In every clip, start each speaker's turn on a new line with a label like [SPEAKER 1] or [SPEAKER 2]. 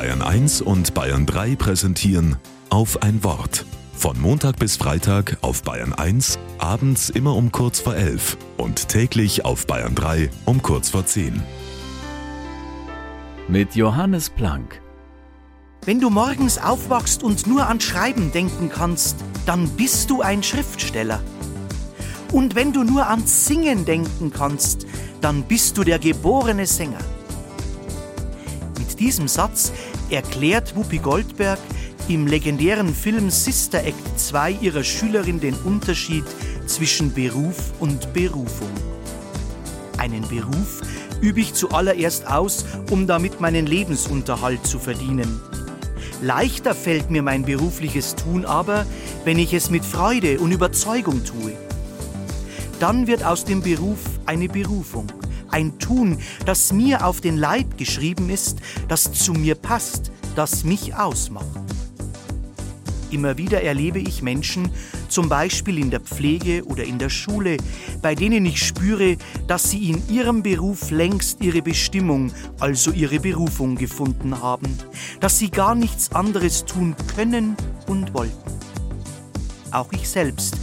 [SPEAKER 1] Bayern 1 und Bayern 3 präsentieren auf ein Wort. Von Montag bis Freitag auf Bayern 1, abends immer um kurz vor 11 und täglich auf Bayern 3 um kurz vor 10.
[SPEAKER 2] Mit Johannes Planck.
[SPEAKER 3] Wenn du morgens aufwachst und nur an Schreiben denken kannst, dann bist du ein Schriftsteller. Und wenn du nur ans Singen denken kannst, dann bist du der geborene Sänger. Diesem Satz erklärt Whoopi Goldberg im legendären Film Sister Act 2 ihrer Schülerin den Unterschied zwischen Beruf und Berufung. Einen Beruf übe ich zuallererst aus, um damit meinen Lebensunterhalt zu verdienen. Leichter fällt mir mein berufliches Tun aber, wenn ich es mit Freude und Überzeugung tue. Dann wird aus dem Beruf eine Berufung, ein Tun, das mir auf den Leib geschrieben ist, das zu mir passt, das mich ausmacht. Immer wieder erlebe ich Menschen, zum Beispiel in der Pflege oder in der Schule, bei denen ich spüre, dass sie in ihrem Beruf längst ihre Bestimmung, also ihre Berufung gefunden haben, dass sie gar nichts anderes tun können und wollten. Auch ich selbst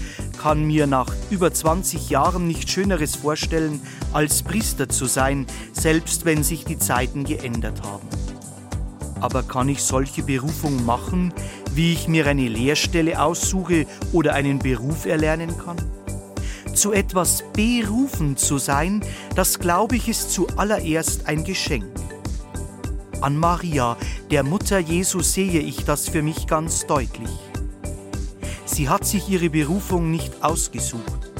[SPEAKER 3] kann mir nach über 20 Jahren nichts Schöneres vorstellen, als Priester zu sein, selbst wenn sich die Zeiten geändert haben. Aber kann ich solche Berufung machen, wie ich mir eine Lehrstelle aussuche oder einen Beruf erlernen kann? Zu etwas berufen zu sein, das glaube ich ist zuallererst ein Geschenk. An Maria, der Mutter Jesu, sehe ich das für mich ganz deutlich. Sie hat sich ihre Berufung nicht ausgesucht.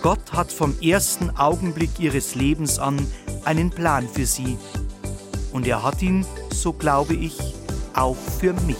[SPEAKER 3] Gott hat vom ersten Augenblick ihres Lebens an einen Plan für sie. Und er hat ihn, so glaube ich, auch für mich.